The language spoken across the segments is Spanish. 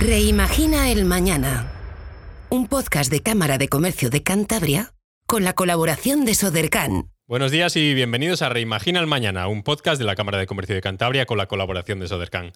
Reimagina el Mañana. Un podcast de Cámara de Comercio de Cantabria con la colaboración de Sodercan. Buenos días y bienvenidos a Reimagina el Mañana, un podcast de la Cámara de Comercio de Cantabria con la colaboración de Sodercan.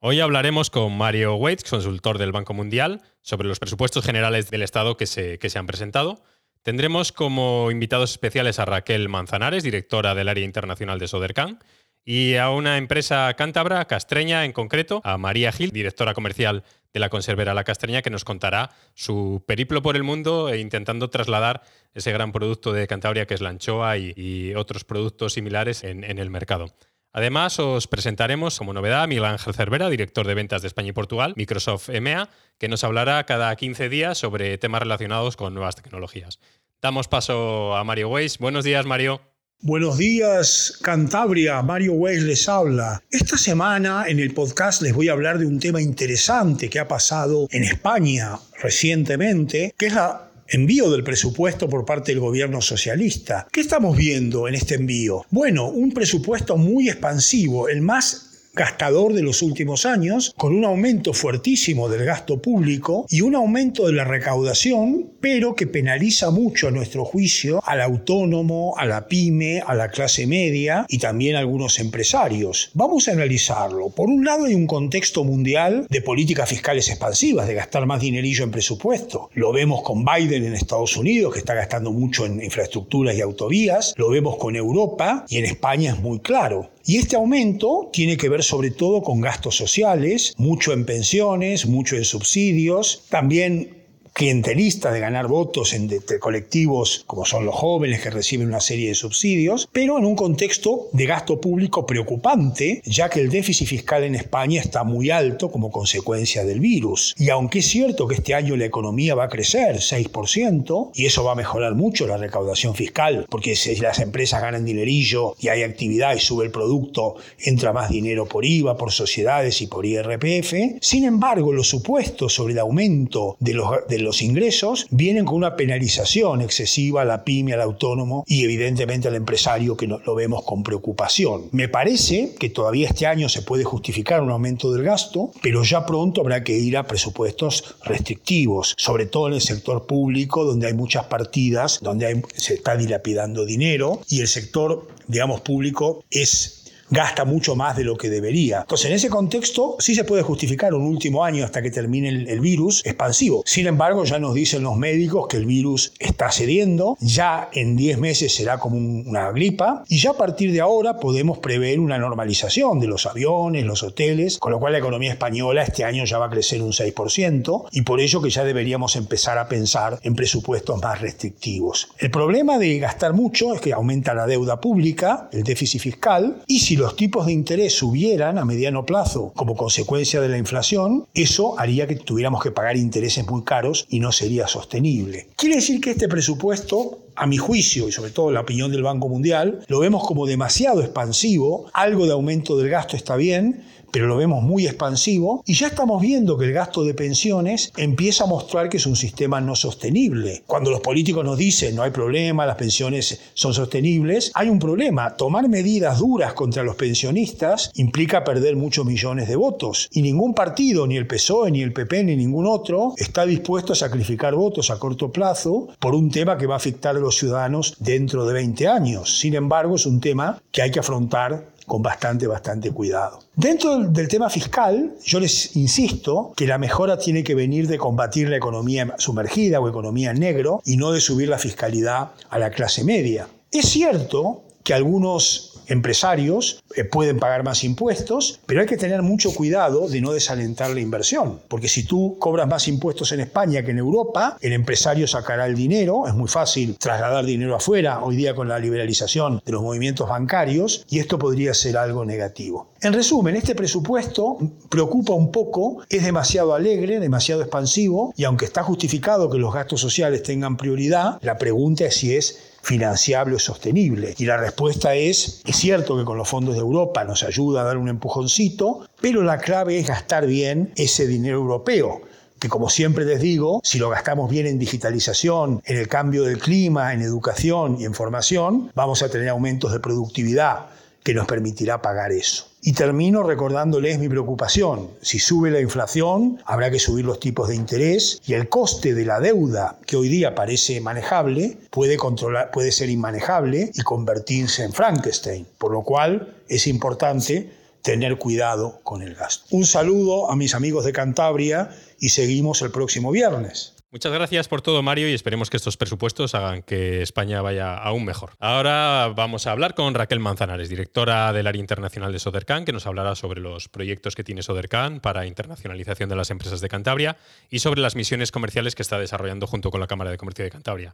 Hoy hablaremos con Mario Waits, consultor del Banco Mundial, sobre los presupuestos generales del Estado que se, que se han presentado. Tendremos como invitados especiales a Raquel Manzanares, directora del área internacional de Sodercan, y a una empresa cántabra, castreña en concreto, a María Gil, directora comercial de la conservera La Castreña, que nos contará su periplo por el mundo e intentando trasladar ese gran producto de Cantabria que es la anchoa y, otros productos similares en, el mercado. Además, os presentaremos como novedad a Miguel Ángel Cervera, director de ventas de España y Portugal, Microsoft EMEA, que nos hablará cada 15 días sobre temas relacionados con nuevas tecnologías. Damos paso a Mario Weiss. Buenos días, Mario. Buenos días, Cantabria. Mario Weiss les habla. Esta semana en el podcast les voy a hablar de un tema interesante que ha pasado en España recientemente, que es el envío del presupuesto por parte del gobierno socialista. ¿Qué estamos viendo en este envío? Bueno, un presupuesto muy expansivo, el más gastador de los últimos años, con un aumento fuertísimo del gasto público y un aumento de la recaudación, pero que penaliza mucho a nuestro juicio al autónomo, a la pyme, a la clase media y también a algunos empresarios. Vamos a analizarlo. Por un lado hay un contexto mundial de políticas fiscales expansivas, de gastar más dinerillo en presupuesto. Lo vemos con Biden en Estados Unidos, que está gastando mucho en infraestructuras y autovías. Lo vemos con Europa y en España es muy claro. Y este aumento tiene que ver sobre todo con gastos sociales, mucho en pensiones, mucho en subsidios, también clientelista de ganar votos entre colectivos como son los jóvenes que reciben una serie de subsidios, pero en un contexto de gasto público preocupante, ya que el déficit fiscal en España está muy alto como consecuencia del virus. Y aunque es cierto que este año la economía va a crecer 6%, y eso va a mejorar mucho la recaudación fiscal, porque si las empresas ganan dinerillo y hay actividad y sube el producto, entra más dinero por IVA, por sociedades y por IRPF, sin embargo los supuestos sobre el aumento de los, los ingresos vienen con una penalización excesiva a la pyme, al autónomo y evidentemente al empresario que lo vemos con preocupación. Me parece que todavía este año se puede justificar un aumento del gasto, pero ya pronto habrá que ir a presupuestos restrictivos, sobre todo en el sector público donde hay muchas partidas, donde se está dilapidando dinero y el sector, digamos, público es gasta mucho más de lo que debería. Entonces, en ese contexto, sí se puede justificar un último año hasta que termine el, virus expansivo. Sin embargo, ya nos dicen los médicos que el virus está cediendo, ya en 10 meses será como una gripa, y ya a partir de ahora podemos prever una normalización de los aviones, los hoteles, con lo cual la economía española este año ya va a crecer un 6%, y por ello que ya deberíamos empezar a pensar en presupuestos más restrictivos. El problema de gastar mucho es que aumenta la deuda pública, el déficit fiscal, y si los tipos de interés subieran a mediano plazo como consecuencia de la inflación, eso haría que tuviéramos que pagar intereses muy caros y no sería sostenible. Quiere decir que este presupuesto a mi juicio y sobre todo la opinión del Banco Mundial, lo vemos como demasiado expansivo, algo de aumento del gasto está bien, pero lo vemos muy expansivo y ya estamos viendo que el gasto de pensiones empieza a mostrar que es un sistema no sostenible. Cuando los políticos nos dicen no hay problema, las pensiones son sostenibles, hay un problema. Tomar medidas duras contra los pensionistas implica perder muchos millones de votos y ningún partido, ni el PSOE, ni el PP, ni ningún otro, está dispuesto a sacrificar votos a corto plazo por un tema que va a afectar a los ciudadanos dentro de 20 años. Sin embargo, es un tema que hay que afrontar con bastante, bastante cuidado. Dentro del tema fiscal, yo les insisto que la mejora tiene que venir de combatir la economía sumergida o economía en negro y no de subir la fiscalidad a la clase media. Es cierto que algunos empresarios eh, pueden pagar más impuestos, pero hay que tener mucho cuidado de no desalentar la inversión, porque si tú cobras más impuestos en España que en Europa, el empresario sacará el dinero, es muy fácil trasladar dinero afuera hoy día con la liberalización de los movimientos bancarios, y esto podría ser algo negativo. En resumen, este presupuesto preocupa un poco, es demasiado alegre, demasiado expansivo, y aunque está justificado que los gastos sociales tengan prioridad, la pregunta es si es financiable o sostenible. Y la respuesta es, es cierto que con los fondos de Europa nos ayuda a dar un empujoncito, pero la clave es gastar bien ese dinero europeo que como siempre les digo, si lo gastamos bien en digitalización, en el cambio del clima, en educación y en formación, vamos a tener aumentos de productividad que nos permitirá pagar eso. Y termino recordándoles mi preocupación. Si sube la inflación, habrá que subir los tipos de interés y el coste de la deuda, que hoy día parece manejable, puede, controlar, puede ser inmanejable y convertirse en Frankenstein. Por lo cual es importante tener cuidado con el gasto. Un saludo a mis amigos de Cantabria y seguimos el próximo viernes. Muchas gracias por todo, Mario, y esperemos que estos presupuestos hagan que España vaya aún mejor. Ahora vamos a hablar con Raquel Manzanares, directora del área internacional de Sodercan, que nos hablará sobre los proyectos que tiene Sodercan para internacionalización de las empresas de Cantabria y sobre las misiones comerciales que está desarrollando junto con la Cámara de Comercio de Cantabria.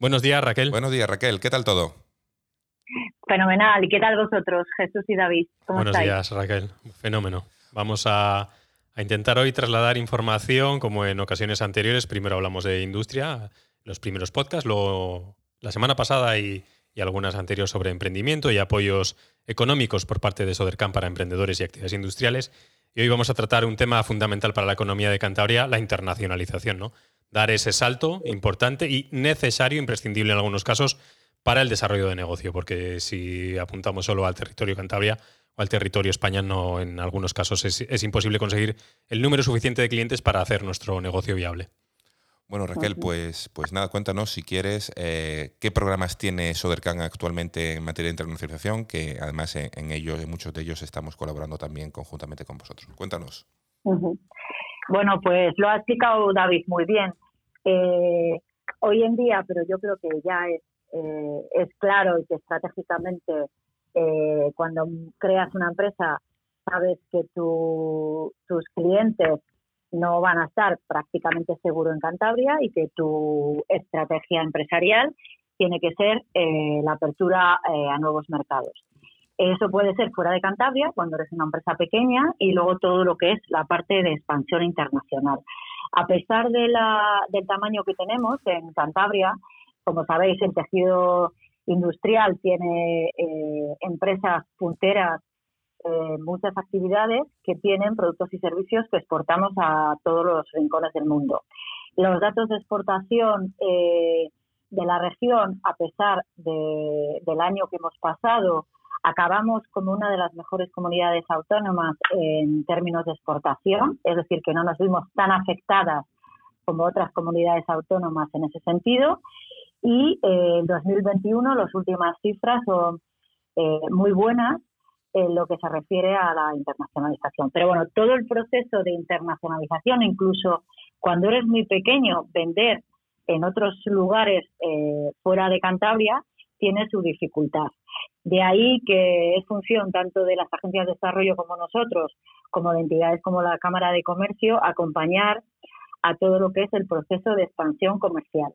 Buenos días, Raquel. Buenos días, Raquel. ¿Qué tal todo? Fenomenal. ¿Y qué tal vosotros, Jesús y David? Buenos días, Raquel. Fenómeno. Vamos a a intentar hoy trasladar información como en ocasiones anteriores. Primero hablamos de industria, los primeros podcasts, la semana pasada y, algunas anteriores sobre emprendimiento y apoyos económicos por parte de Sodercam para emprendedores y actividades industriales. Y hoy vamos a tratar un tema fundamental para la economía de Cantabria, la internacionalización, ¿no? Dar ese salto importante y necesario, imprescindible en algunos casos, para el desarrollo de negocio, porque si apuntamos solo al territorio Cantabria, al territorio español, no, en algunos casos es, imposible conseguir el número suficiente de clientes para hacer nuestro negocio viable. Bueno, Raquel, pues, pues nada, cuéntanos si quieres eh, qué programas tiene Sodercan actualmente en materia de internacionalización, que además en, ellos, en muchos de ellos estamos colaborando también conjuntamente con vosotros. Cuéntanos. Bueno, pues lo ha explicado David muy bien. Eh, hoy en día, pero yo creo que ya es, eh, es claro y que estratégicamente eh, cuando creas una empresa sabes que tus clientes no van a estar prácticamente seguros en Cantabria y que tu estrategia empresarial tiene que ser eh, la apertura eh, a nuevos mercados. Eso puede ser fuera de Cantabria, cuando eres una empresa pequeña, y luego todo lo que es la parte de expansión internacional. A pesar de la, del tamaño que tenemos en Cantabria, como sabéis, el tejido industrial tiene eh, empresas punteras, eh, muchas actividades que tienen productos y servicios que exportamos a todos los rincones del mundo. Los datos de exportación eh, de la región, a pesar del año que hemos pasado, acabamos como una de las mejores comunidades autónomas en términos de exportación, es decir, que no nos vimos tan afectadas como otras comunidades autónomas en ese sentido. Y eh, en 2021 las últimas cifras son eh, muy buenas en lo que se refiere a la internacionalización. Pero bueno, todo el proceso de internacionalización, incluso cuando eres muy pequeño, vender en otros lugares eh, fuera de Cantabria, tiene su dificultad. De ahí que es función tanto de las agencias de desarrollo como nosotros, como de entidades como la Cámara de Comercio, acompañar a todo lo que es el proceso de expansión comercial.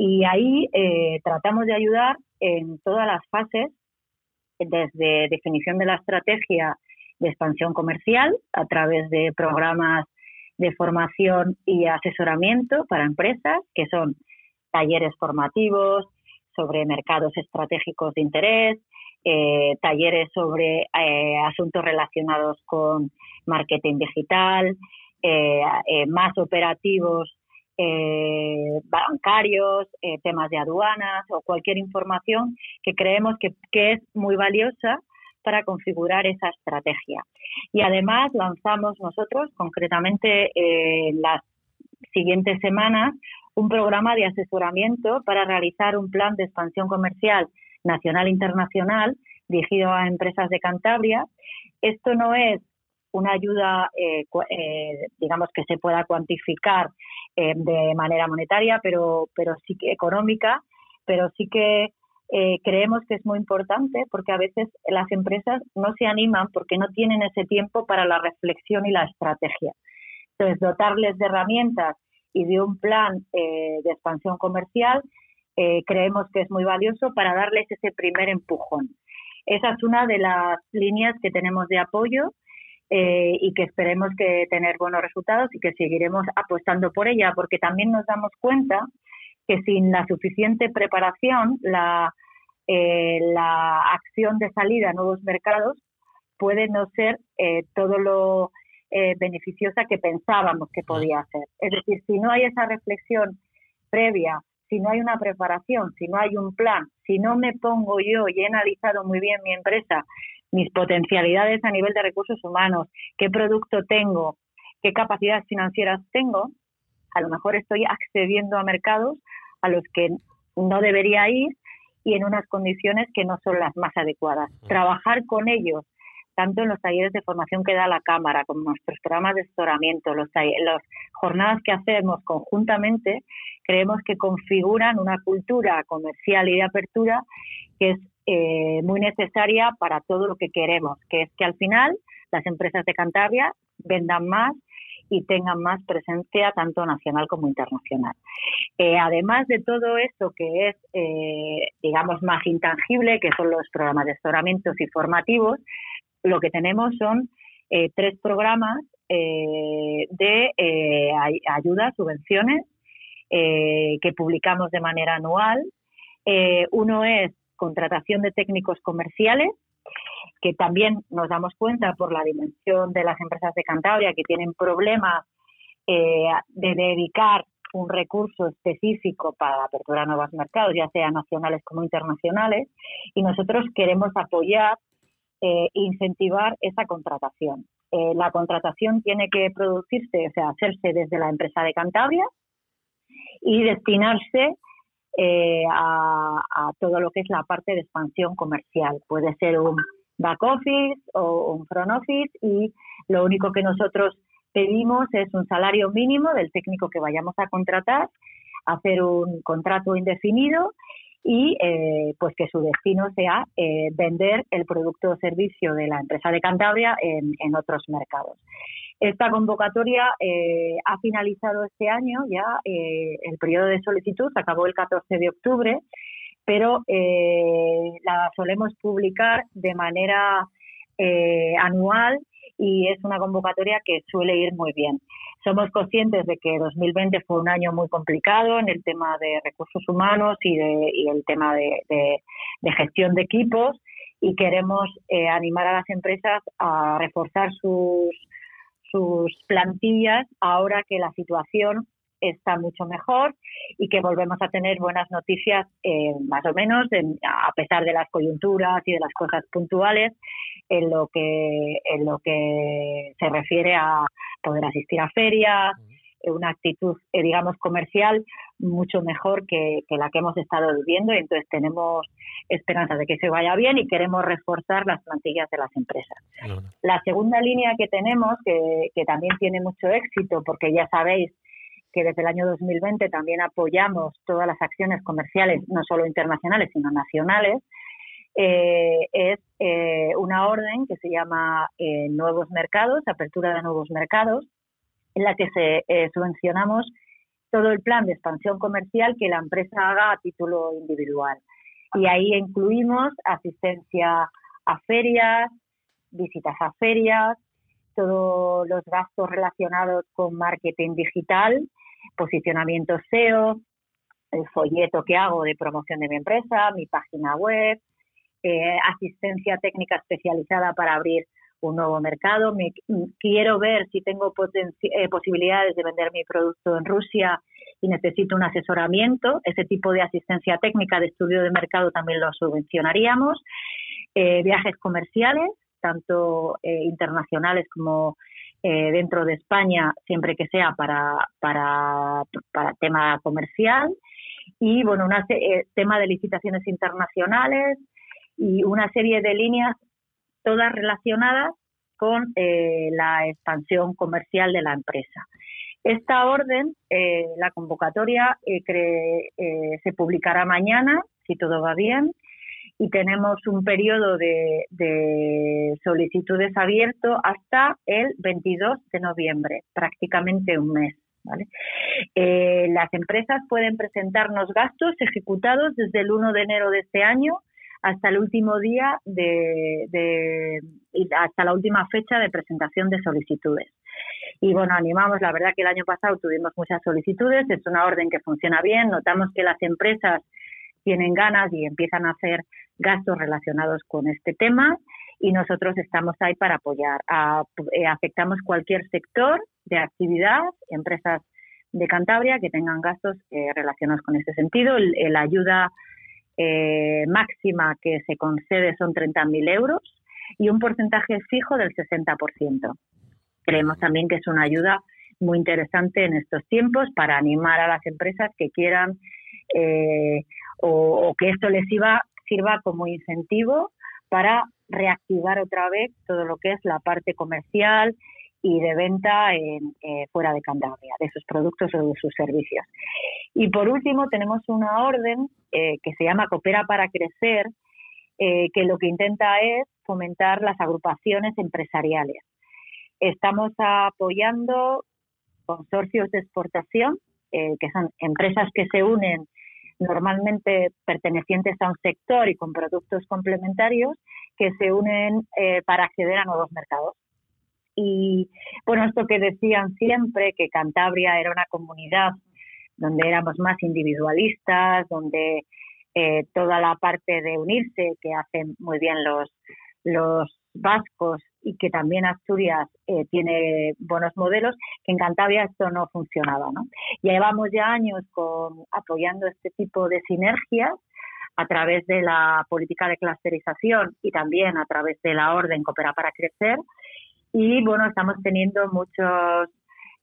Y ahí eh, tratamos de ayudar en todas las fases, desde definición de la estrategia de expansión comercial a través de programas de formación y asesoramiento para empresas, que son talleres formativos sobre mercados estratégicos de interés, eh, talleres sobre eh, asuntos relacionados con marketing digital, más operativos eh, bancarios, eh, temas de aduanas o cualquier información que creemos que, es muy valiosa para configurar esa estrategia. Y además lanzamos nosotros, concretamente eh, las siguientes semanas, un programa de asesoramiento para realizar un plan de expansión comercial nacional e internacional dirigido a empresas de Cantabria. Esto no es una ayuda, digamos, que se pueda cuantificar eh, de manera monetaria, pero, pero sí que económica, pero sí que eh, creemos que es muy importante porque a veces las empresas no se animan porque no tienen ese tiempo para la reflexión y la estrategia. Entonces, dotarles de herramientas y de un plan eh, de expansión comercial creemos que es muy valioso para darles ese primer empujón. Esa es una de las líneas que tenemos de apoyo eh, y que esperemos que tener buenos resultados y que seguiremos apostando por ella, porque también nos damos cuenta que sin la suficiente preparación, la, eh, la acción de salida a nuevos mercados puede no ser eh, todo lo beneficiosa que pensábamos que podía ser. Es decir, si no hay esa reflexión previa si no hay una preparación, si no hay un plan, si no me pongo yo y he analizado muy bien mi empresa, mis potencialidades a nivel de recursos humanos, qué producto tengo, qué capacidades financieras tengo, a lo mejor estoy accediendo a mercados a los que no debería ir y en unas condiciones que no son las más adecuadas. Trabajar con ellos, tanto en los talleres de formación que da la Cámara, como nuestros programas de asesoramiento, las jornadas que hacemos conjuntamente, creemos que configuran una cultura comercial y de apertura que es eh, muy necesaria para todo lo que queremos, que es que al final las empresas de Cantabria vendan más y tengan más presencia tanto nacional como internacional. Eh, además de todo esto que es, eh, digamos, más intangible, que son los programas de asesoramientos y formativos, lo que tenemos son tres programas de ayuda, subvenciones, que publicamos de manera anual. uno es contratación de técnicos comerciales, que también nos damos cuenta por la dimensión de las empresas de Cantabria que tienen problemas eh, de dedicar un recurso específico para la apertura de nuevos mercados, ya sea nacionales como internacionales, y nosotros queremos apoyar e incentivar esa contratación. Eh, la contratación tiene que producirse, o sea, hacerse desde la empresa de Cantabria y destinarse eh, a, todo lo que es la parte de expansión comercial. Puede ser un back office o un front office y lo único que nosotros pedimos es un salario mínimo del técnico que vayamos a contratar, hacer un contrato indefinido y eh, pues que su destino sea eh, vender el producto o servicio de la empresa de Cantabria en, en otros mercados. Esta convocatoria eh, ha finalizado este año ya, eh, el periodo de solicitud acabó el 14 de octubre, pero eh, la solemos publicar de manera anual y es una convocatoria que suele ir muy bien. Somos conscientes de que 2020 fue un año muy complicado en el tema de recursos humanos y, de, el tema de, de, gestión de equipos y queremos animar a las empresas a reforzar sus, sus plantillas ahora que la situación está mucho mejor y que volvemos a tener buenas noticias eh, más o menos a pesar de las coyunturas y de las cosas puntuales en lo que en lo que se refiere a poder asistir a ferias una actitud, eh, digamos, comercial mucho mejor que, la que hemos estado viviendo y entonces tenemos esperanza de que se vaya bien y queremos reforzar las plantillas de las empresas. La segunda línea que tenemos, que, que también tiene mucho éxito, porque ya sabéis que desde el año 2020 también apoyamos todas las acciones comerciales, no solo internacionales, sino nacionales, eh, es eh, una orden que se llama Nuevos Mercados, Apertura de Nuevos Mercados, en la que se eh, subvencionamos todo el plan de expansión comercial que la empresa haga a título individual. Y ahí incluimos asistencia a ferias, visitas a ferias, todos los gastos relacionados con marketing digital, posicionamiento SEO, el folleto que hago de promoción de mi empresa, mi página web, eh, asistencia técnica especializada para abrir un nuevo mercado, me, quiero ver si tengo eh, posibilidades de vender mi producto en Rusia y necesito un asesoramiento, ese tipo de asistencia técnica de estudio de mercado también lo subvencionaríamos, eh, viajes comerciales, tanto eh, internacionales como dentro de España, siempre que sea para, para, para tema comercial, y bueno, un tema de licitaciones internacionales y una serie de líneas todas relacionadas con eh, la expansión comercial de la empresa. Esta orden, eh, la convocatoria, eh, se publicará mañana, si todo va bien, y tenemos un periodo de, solicitudes abierto hasta el 22 de noviembre, prácticamente un mes. las empresas pueden presentarnos gastos ejecutados desde el 1 de enero de este año hasta el último día de, hasta la última fecha de presentación de solicitudes. Y bueno, animamos, la verdad que el año pasado tuvimos muchas solicitudes, es una orden que funciona bien, notamos que las empresas tienen ganas y empiezan a hacer gastos relacionados con este tema y nosotros estamos ahí para apoyar. Eh, afectamos cualquier sector de actividad, empresas de Cantabria que tengan gastos eh, relacionados con ese sentido. la ayuda eh, máxima que se concede son 30.000 euros y un porcentaje fijo del 60%. Creemos también que es una ayuda muy interesante en estos tiempos para animar a las empresas que quieran eh, o, que esto les sirva, sirva como incentivo para reactivar otra vez todo lo que es la parte comercial y de venta en, eh, fuera de Cantabria, de sus productos o de sus servicios. Y por último, tenemos una orden eh, que se llama Coopera para Crecer, eh, que lo que intenta es fomentar las agrupaciones empresariales. Estamos apoyando consorcios de exportación, que son empresas que se unen normalmente pertenecientes a un sector y con productos complementarios, que se unen para acceder a nuevos mercados. Y bueno, esto que decían siempre, que Cantabria era una comunidad donde éramos más individualistas, donde eh, toda la parte de unirse que hacen muy bien los, los vascos y que también Asturias eh, tiene buenos modelos, que en Cantabria esto no funcionaba. ¿no? Llevamos ya años con, apoyando este tipo de sinergias a través de la política de clusterización y también a través de la orden Coopera para Crecer, y bueno, estamos teniendo muchas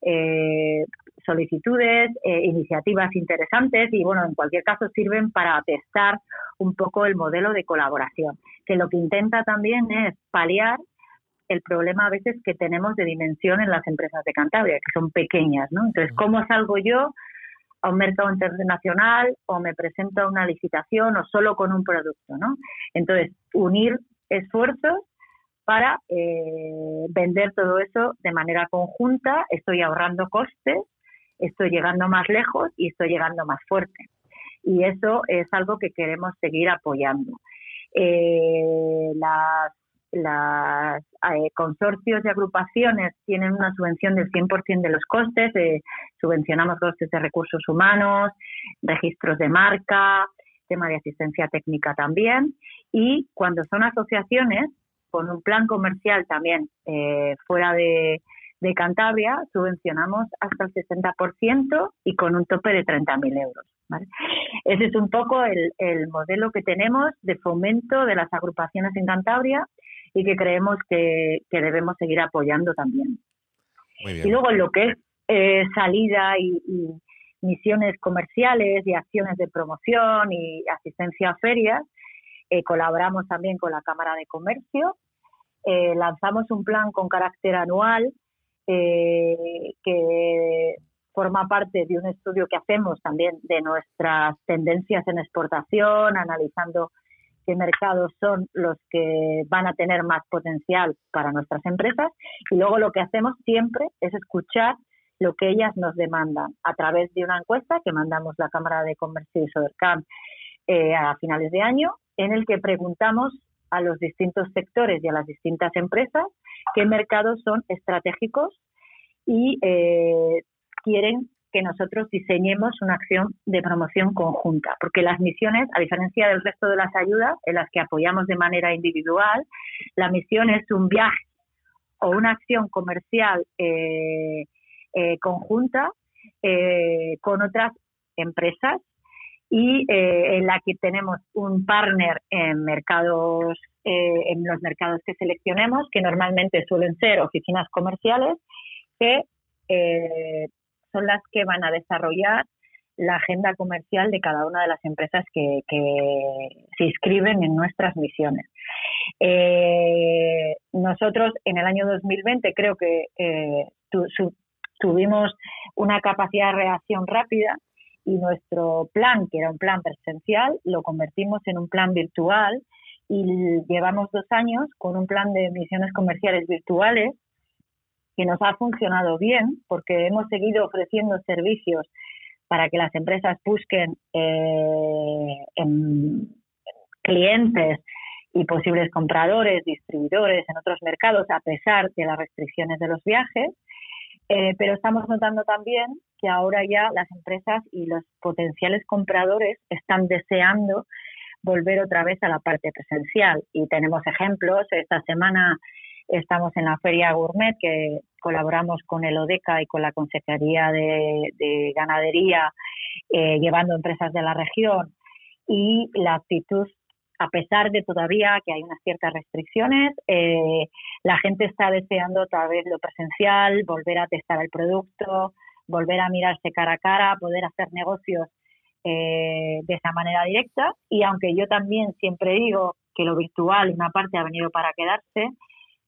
eh, solicitudes, eh, iniciativas interesantes y bueno, en cualquier caso sirven para testar un poco el modelo de colaboración, que lo que intenta también es paliar el problema a veces que tenemos de dimensión en las empresas de Cantabria, que son pequeñas, ¿no? Entonces, ¿cómo salgo yo a un mercado internacional o me presento a una licitación o solo con un producto, ¿no? Entonces, unir esfuerzos para eh, vender todo eso de manera conjunta, estoy ahorrando costes, estoy llegando más lejos y estoy llegando más fuerte. Y eso es algo que queremos seguir apoyando. Eh, las eh, consorcios y agrupaciones tienen una subvención del 100% de los costes, subvencionamos costes de recursos humanos, registros de marca, tema de asistencia técnica también, y cuando son asociaciones, con un plan comercial también eh, fuera de, Cantabria, subvencionamos hasta el 60% y con un tope de 30.000 euros. Ese es un poco el, modelo que tenemos de fomento de las agrupaciones en Cantabria y que creemos que, debemos seguir apoyando también. Y luego lo que es eh, salida y, misiones comerciales y acciones de promoción y asistencia a ferias, eh, colaboramos también con la Cámara de Comercio eh, lanzamos un plan con carácter anual eh, que forma parte de un estudio que hacemos también de nuestras tendencias en exportación, analizando qué mercados son los que van a tener más potencial para nuestras empresas. Y luego lo que hacemos siempre es escuchar lo que ellas nos demandan a través de una encuesta que mandamos la Cámara de Comercio y Sodercam eh, a finales de año, en el que preguntamos a los distintos sectores y a las distintas empresas qué mercados son estratégicos y eh, quieren que nosotros diseñemos una acción de promoción conjunta, porque las misiones, a diferencia del resto de las ayudas en las que apoyamos de manera individual, la misión es un viaje o una acción comercial eh, eh, conjunta con otras empresas y eh, en la que tenemos un partner en mercados eh, en los mercados que seleccionemos que normalmente suelen ser oficinas comerciales que eh, son las que van a desarrollar la agenda comercial de cada una de las empresas que, se inscriben en nuestras misiones. nosotros en el año 2020 creo que tuvimos una capacidad de reacción rápida y nuestro plan, que era un plan presencial, lo convertimos en un plan virtual y llevamos dos años con un plan de misiones comerciales virtuales que nos ha funcionado bien porque hemos seguido ofreciendo servicios para que las empresas busquen eh, en clientes y posibles compradores, distribuidores en otros mercados a pesar de las restricciones de los viajes. Eh, pero estamos notando también que ahora ya las empresas y los potenciales compradores están deseando volver otra vez a la parte presencial y tenemos ejemplos. Esta semana estamos en la feria Gourmet que colaboramos con el ODECA y con la Consejería de, Ganadería, eh, llevando empresas de la región. Y la actitud, a pesar de todavía que hay unas ciertas restricciones, eh, la gente está deseando otra vez lo presencial, volver a testar el producto, volver a mirarse cara a cara, poder hacer negocios eh, de esa manera directa. Y aunque yo también siempre digo que lo virtual, una parte, ha venido para quedarse,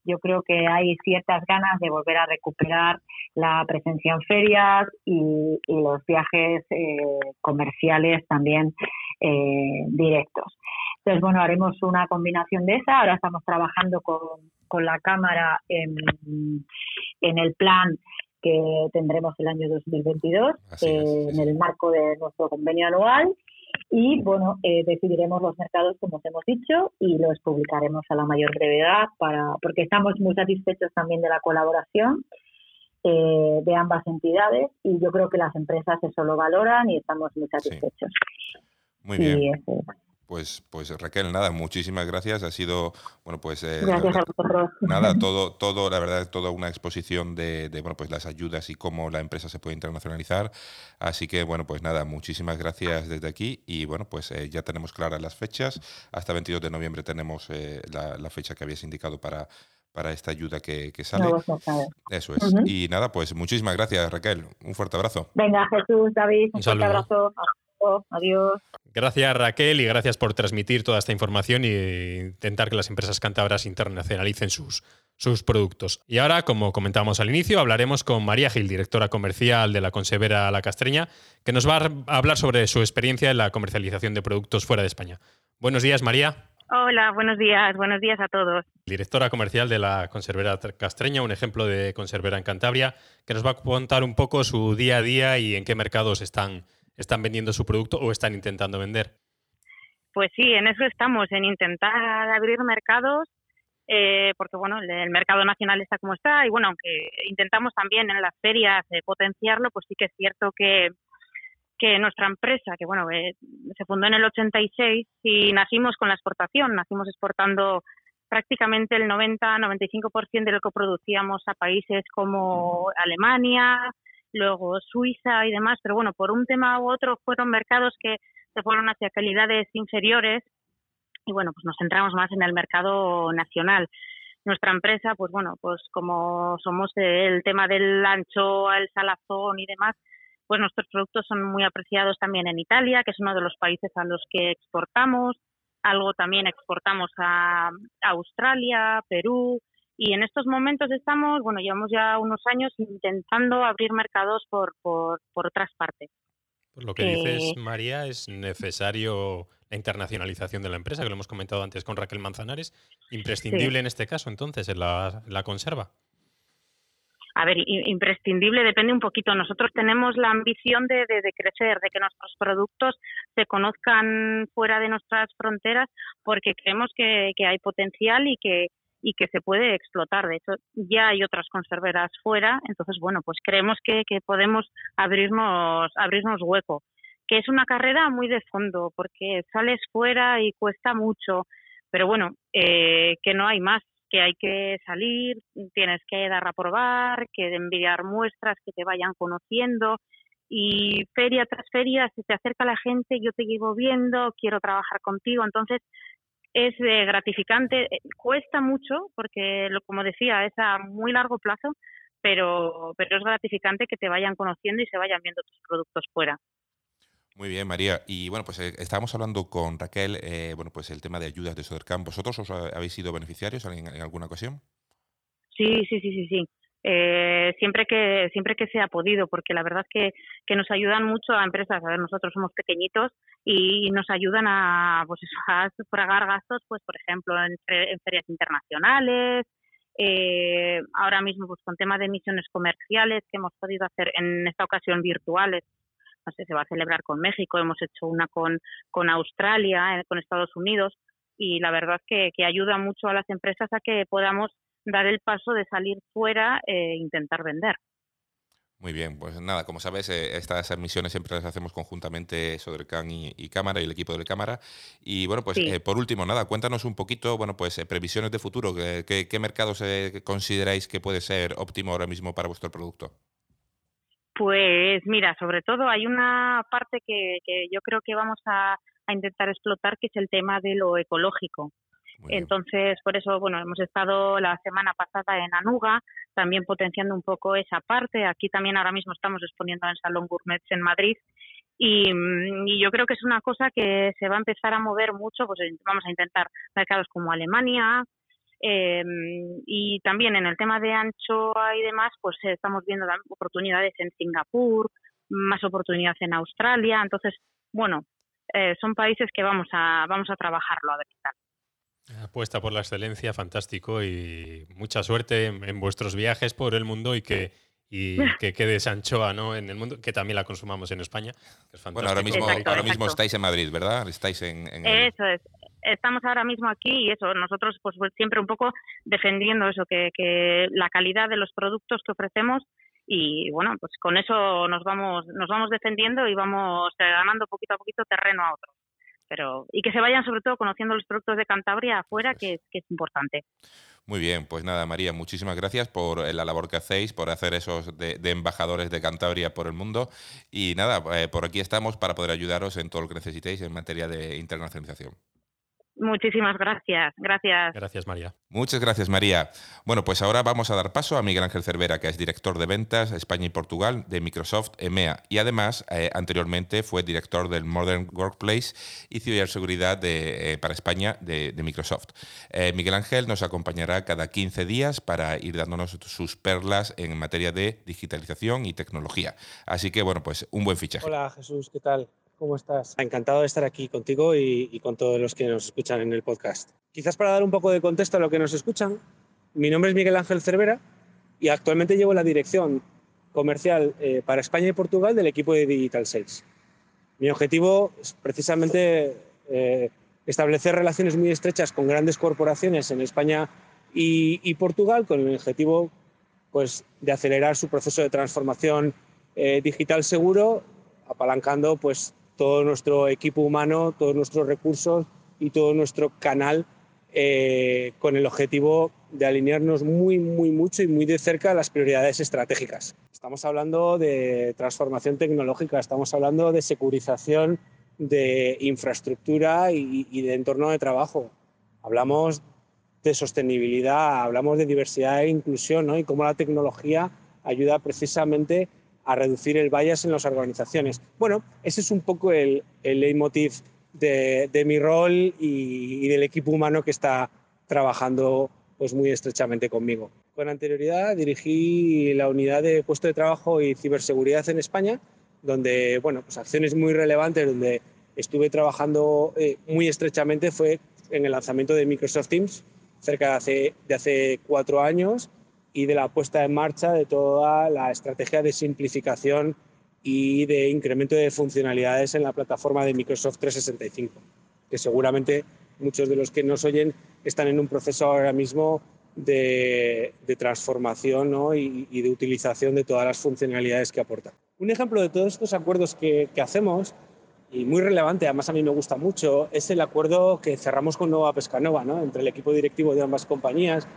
yo creo que hay ciertas ganas de volver a recuperar la presencia en ferias y, los viajes eh, comerciales también eh, directos. Entonces, bueno, haremos una combinación de esa. Ahora estamos trabajando con, con la Cámara en, en el plan que tendremos el año 2022 eh, en el marco de nuestro convenio anual. Y bueno, eh, decidiremos los mercados como os hemos dicho y los publicaremos a la mayor brevedad para porque estamos muy satisfechos también de la colaboración eh, de ambas entidades. Y yo creo que las empresas eso lo valoran y estamos muy satisfechos. Muy bien. Pues, pues Raquel, nada, muchísimas gracias. Ha sido, bueno, pues eh, gracias a vosotros. nada, todo, todo, la verdad, toda una exposición de, bueno, pues las ayudas y cómo la empresa se puede internacionalizar. Así que, bueno, pues nada, muchísimas gracias desde aquí y bueno, pues eh, ya tenemos claras las fechas. Hasta 22 de noviembre tenemos eh, la, fecha que habías indicado para, para esta ayuda que, sale. Eso es. Y nada, pues muchísimas gracias, Raquel. Un fuerte abrazo. Venga, Jesús, David, un, fuerte abrazo. Adiós. Gracias Raquel y gracias por transmitir toda esta información e intentar que las empresas cántabras internacionalicen sus, sus productos. Y ahora, como comentábamos al inicio, hablaremos con María Gil, directora comercial de la Consevera La Castreña, que nos va a hablar sobre su experiencia en la comercialización de productos fuera de España. Buenos días, María. Hola, buenos días, buenos días a todos. Directora comercial de la Conservera Castreña, un ejemplo de conservera en Cantabria, que nos va a contar un poco su día a día y en qué mercados están están vendiendo su producto o están intentando vender. Pues sí, en eso estamos, en intentar abrir mercados, eh, porque bueno, el mercado nacional está como está y bueno, aunque intentamos también en las ferias eh, potenciarlo, pues sí que es cierto que, que nuestra empresa, que bueno, eh, se fundó en el 86 y nacimos con la exportación, nacimos exportando prácticamente el 90-95% de lo que producíamos a países como Alemania, luego Suiza y demás, pero bueno, por un tema u otro fueron mercados que se fueron hacia calidades inferiores y bueno, pues nos centramos más en el mercado nacional. Nuestra empresa, pues bueno, pues como somos el tema del ancho, el salazón y demás, pues nuestros productos son muy apreciados también en Italia, que es uno de los países a los que exportamos. Algo también exportamos a Australia, Perú, y en estos momentos estamos, bueno, llevamos ya unos años intentando abrir mercados por, por, por otras partes. Por lo que dices, eh, María, es necesario la internacionalización de la empresa, que lo hemos comentado antes con Raquel Manzanares. Imprescindible en este caso, entonces, en la, la conserva. A ver, imprescindible depende un poquito. Nosotros tenemos la ambición de, de, de, crecer, de que nuestros productos se conozcan fuera de nuestras fronteras, porque creemos que, que hay potencial y que, y que se puede explotar. De hecho, ya hay otras conserveras fuera, entonces, bueno, pues creemos que, que podemos abrirnos, abrirnos hueco. Que es una carrera muy de fondo, porque sales fuera y cuesta mucho, pero bueno, eh, que no hay más, que hay que salir, tienes que dar a probar, que enviar muestras, que te vayan conociendo y feria tras feria se te acerca la gente, yo te llevo viendo, quiero trabajar contigo, entonces es eh, gratificante, eh, cuesta mucho porque, como decía, es a muy largo plazo, pero, pero es gratificante que te vayan conociendo y se vayan viendo tus productos fuera. Muy bien, María. Y bueno, pues eh, estábamos hablando con Raquel, bueno, pues el tema de ayudas de Sodercam. ¿Vosotros os habéis sido beneficiarios en, en alguna ocasión? Sí, sí, sí, sí, sí eh, siempre que siempre que se ha podido, porque la verdad es que, que nos ayudan mucho a empresas. A ver, nosotros somos pequeñitos y nos ayudan a, pues a sufragar gastos, pues por ejemplo, en, ferias internacionales. Eh, ahora mismo, pues con temas de emisiones comerciales que hemos podido hacer en esta ocasión virtuales, no sé, se va a celebrar con México, hemos hecho una con, con Australia, eh, con Estados Unidos, y la verdad que, que ayuda mucho a las empresas a que podamos dar el paso de salir fuera e intentar vender. Muy bien, pues nada, como sabes, eh, estas misiones siempre las hacemos conjuntamente Sodercan y, y, Cámara y el equipo de Cámara. Y bueno, pues eh, por último, nada, cuéntanos un poquito, bueno, pues eh, previsiones de futuro, ¿qué, qué mercados consideráis que puede ser óptimo ahora mismo para vuestro producto? Pues mira, sobre todo hay una parte que, que yo creo que vamos a, a intentar explotar, que es el tema de lo ecológico. Entonces, por eso, bueno, hemos estado la semana pasada en Anuga, también potenciando un poco esa parte. Aquí también ahora mismo estamos exponiendo en Salón Gourmet en Madrid. Y, yo creo que es una cosa que se va a empezar a mover mucho, pues vamos a intentar mercados como Alemania, eh, y también en el tema de anchoa y demás, pues estamos viendo oportunidades en Singapur, más oportunidades en Australia. Entonces, bueno, eh, son países que vamos a, vamos a trabajarlo a ver qué tal. Apuesta por la excelencia, fantástico y mucha suerte en, vuestros viajes por el mundo y que, y que quede esa anchoa ¿no? en el mundo, que también la consumamos en España. bueno, ahora mismo, ahora mismo estáis en Madrid, ¿verdad? Estáis en, Eso es. Estamos ahora mismo aquí y eso, nosotros pues, pues siempre un poco defendiendo eso, que, que la calidad de los productos que ofrecemos y bueno, pues con eso nos vamos, nos vamos defendiendo y vamos eh, ganando poquito a poquito terreno a otros pero y que se vayan sobre todo conociendo los productos de Cantabria afuera, que, que es importante. Muy bien, pues nada, María, muchísimas gracias por la labor que hacéis, por hacer esos de, embajadores de Cantabria por el mundo. Y nada, eh, por aquí estamos para poder ayudaros en todo lo que necesitéis en materia de internacionalización. Muchísimas gracias. Gracias. Gracias, María. Muchas gracias, María. Bueno, pues ahora vamos a dar paso a Miguel Ángel Cervera, que es director de ventas España y Portugal de Microsoft EMEA y además eh, anteriormente fue director del Modern Workplace y ciberseguridad de, eh, para España de, Microsoft. Eh, Miguel Ángel nos acompañará cada 15 días para ir dándonos sus perlas en materia de digitalización y tecnología. Así que, bueno, pues un buen fichaje. Hola, Jesús, ¿qué tal? ¿Cómo estás? Encantado de estar aquí contigo y, con todos los que nos escuchan en el podcast. Quizás para dar un poco de contexto a lo que nos escuchan, mi nombre es Miguel Ángel Cervera y actualmente llevo la dirección comercial eh, para España y Portugal del equipo de Digital Sales. Mi objetivo es precisamente eh, establecer relaciones muy estrechas con grandes corporaciones en España y, Portugal con el objetivo pues, de acelerar su proceso de transformación eh, digital seguro, apalancando pues, todo nuestro equipo humano, todos nuestros recursos y todo nuestro canal eh, con el objetivo de alinearnos muy, muy mucho y muy de cerca a las prioridades estratégicas. Estamos hablando de transformación tecnológica, estamos hablando de securización de infraestructura y, y de entorno de trabajo. Hablamos de sostenibilidad, hablamos de diversidad e inclusión ¿no? y cómo la tecnología ayuda precisamente a reducir el bias en las organizaciones. Bueno, ese es un poco el, el leitmotiv de, de mi rol y, del equipo humano que está trabajando pues, muy estrechamente conmigo. Con anterioridad dirigí la unidad de puesto de trabajo y ciberseguridad en España, donde, bueno, pues acciones muy relevantes, donde estuve trabajando eh, muy estrechamente fue en el lanzamiento de Microsoft Teams, cerca de hace, de hace cuatro años, y de la puesta en marcha de toda la estrategia de simplificación y de incremento de funcionalidades en la plataforma de Microsoft 365, que seguramente muchos de los que nos oyen están en un proceso ahora mismo de, transformación y, de utilización de todas las funcionalidades que aporta. Un ejemplo de todos estos acuerdos que, hacemos, y muy relevante, además a mí me gusta mucho, es el acuerdo que cerramos con Nova Pescanova, ¿no? entre el equipo directivo de ambas compañías,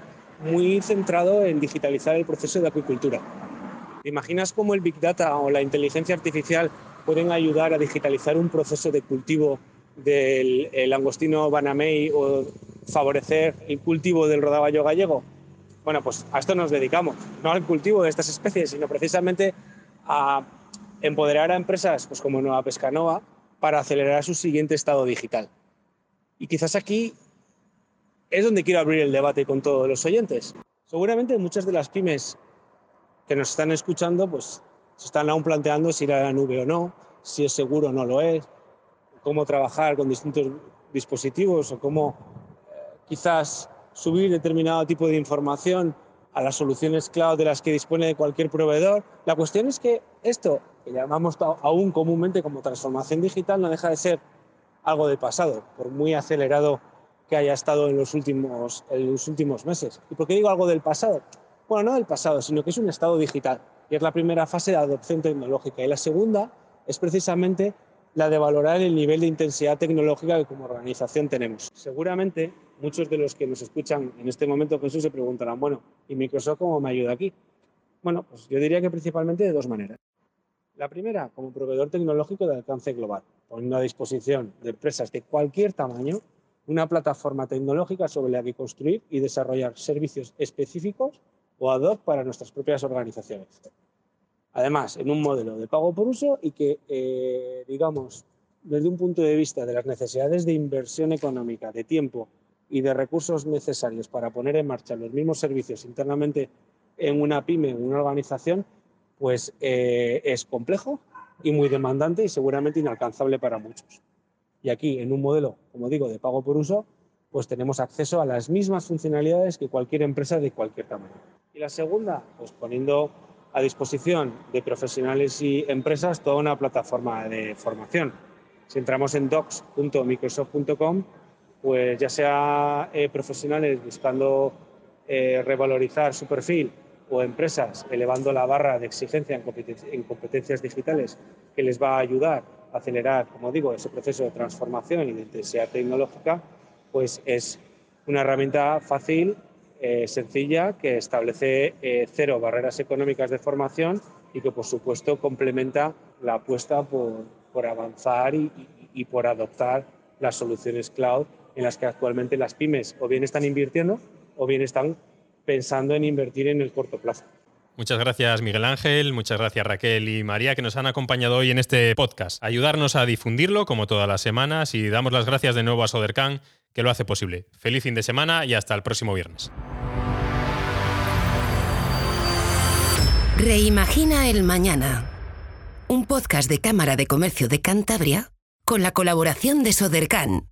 muy centrado en digitalizar el proceso de acuicultura. ¿Te imaginas cómo el Big Data o la inteligencia artificial pueden ayudar a digitalizar un proceso de cultivo del langostino banamey o favorecer el cultivo del rodaballo gallego? Bueno, pues a esto nos dedicamos, no al cultivo de estas especies, sino precisamente a empoderar a empresas pues, como Nueva Pescanova para acelerar su siguiente estado digital. Y quizás aquí es donde quiero abrir el debate con todos los oyentes. Seguramente muchas de las pymes que nos están escuchando pues se están aún planteando si ir a la nube o no, si es seguro o no lo es, cómo trabajar con distintos dispositivos o cómo eh, quizás subir determinado tipo de información a las soluciones cloud de las que dispone cualquier proveedor. La cuestión es que esto, que llamamos aún comúnmente como transformación digital, no deja de ser algo de pasado, por muy acelerado que haya estado en los últimos, en los últimos meses. ¿Y por qué digo algo del pasado? Bueno, no del pasado, sino que es un estado digital. Y es la primera fase de adopción tecnológica. Y la segunda es precisamente la de valorar el nivel de intensidad tecnológica que como organización tenemos. Seguramente muchos de los que nos escuchan en este momento, Jesús, se preguntarán, bueno, ¿y Microsoft cómo me ayuda aquí? Bueno, pues yo diría que principalmente de dos maneras. La primera, como proveedor tecnológico de alcance global, poniendo a disposición de empresas de cualquier tamaño una plataforma tecnológica sobre la que construir y desarrollar servicios específicos o ad hoc para nuestras propias organizaciones. Además, en un modelo de pago por uso y que, eh, digamos, desde un punto de vista de las necesidades de inversión económica, de tiempo y de recursos necesarios para poner en marcha los mismos servicios internamente en una pyme, en una organización, pues eh, es complejo y muy demandante y seguramente inalcanzable para muchos. Y aquí, en un modelo, como digo, de pago por uso, pues tenemos acceso a las mismas funcionalidades que cualquier empresa de cualquier tamaño. Y la segunda, pues poniendo a disposición de profesionales y empresas toda una plataforma de formación. Si entramos en docs.microsoft.com, pues ya sea eh, profesionales buscando eh, revalorizar su perfil o empresas elevando la barra de exigencia en, competencias digitales que les va a ayudar acelerar, como digo, ese proceso de transformación y de intensidad tecnológica, pues es una herramienta fácil, eh, sencilla, que establece eh, cero barreras económicas de formación y que, por supuesto, complementa la apuesta por, por avanzar y, y por adoptar las soluciones cloud en las que actualmente las pymes o bien están invirtiendo o bien están pensando en invertir en el corto plazo. Muchas gracias Miguel Ángel, muchas gracias Raquel y María que nos han acompañado hoy en este podcast. Ayudarnos a difundirlo como todas las semanas y damos las gracias de nuevo a Sodercan que lo hace posible. Feliz fin de semana y hasta el próximo viernes. Reimagina el mañana. Un podcast de Cámara de Comercio de Cantabria con la colaboración de Sodercan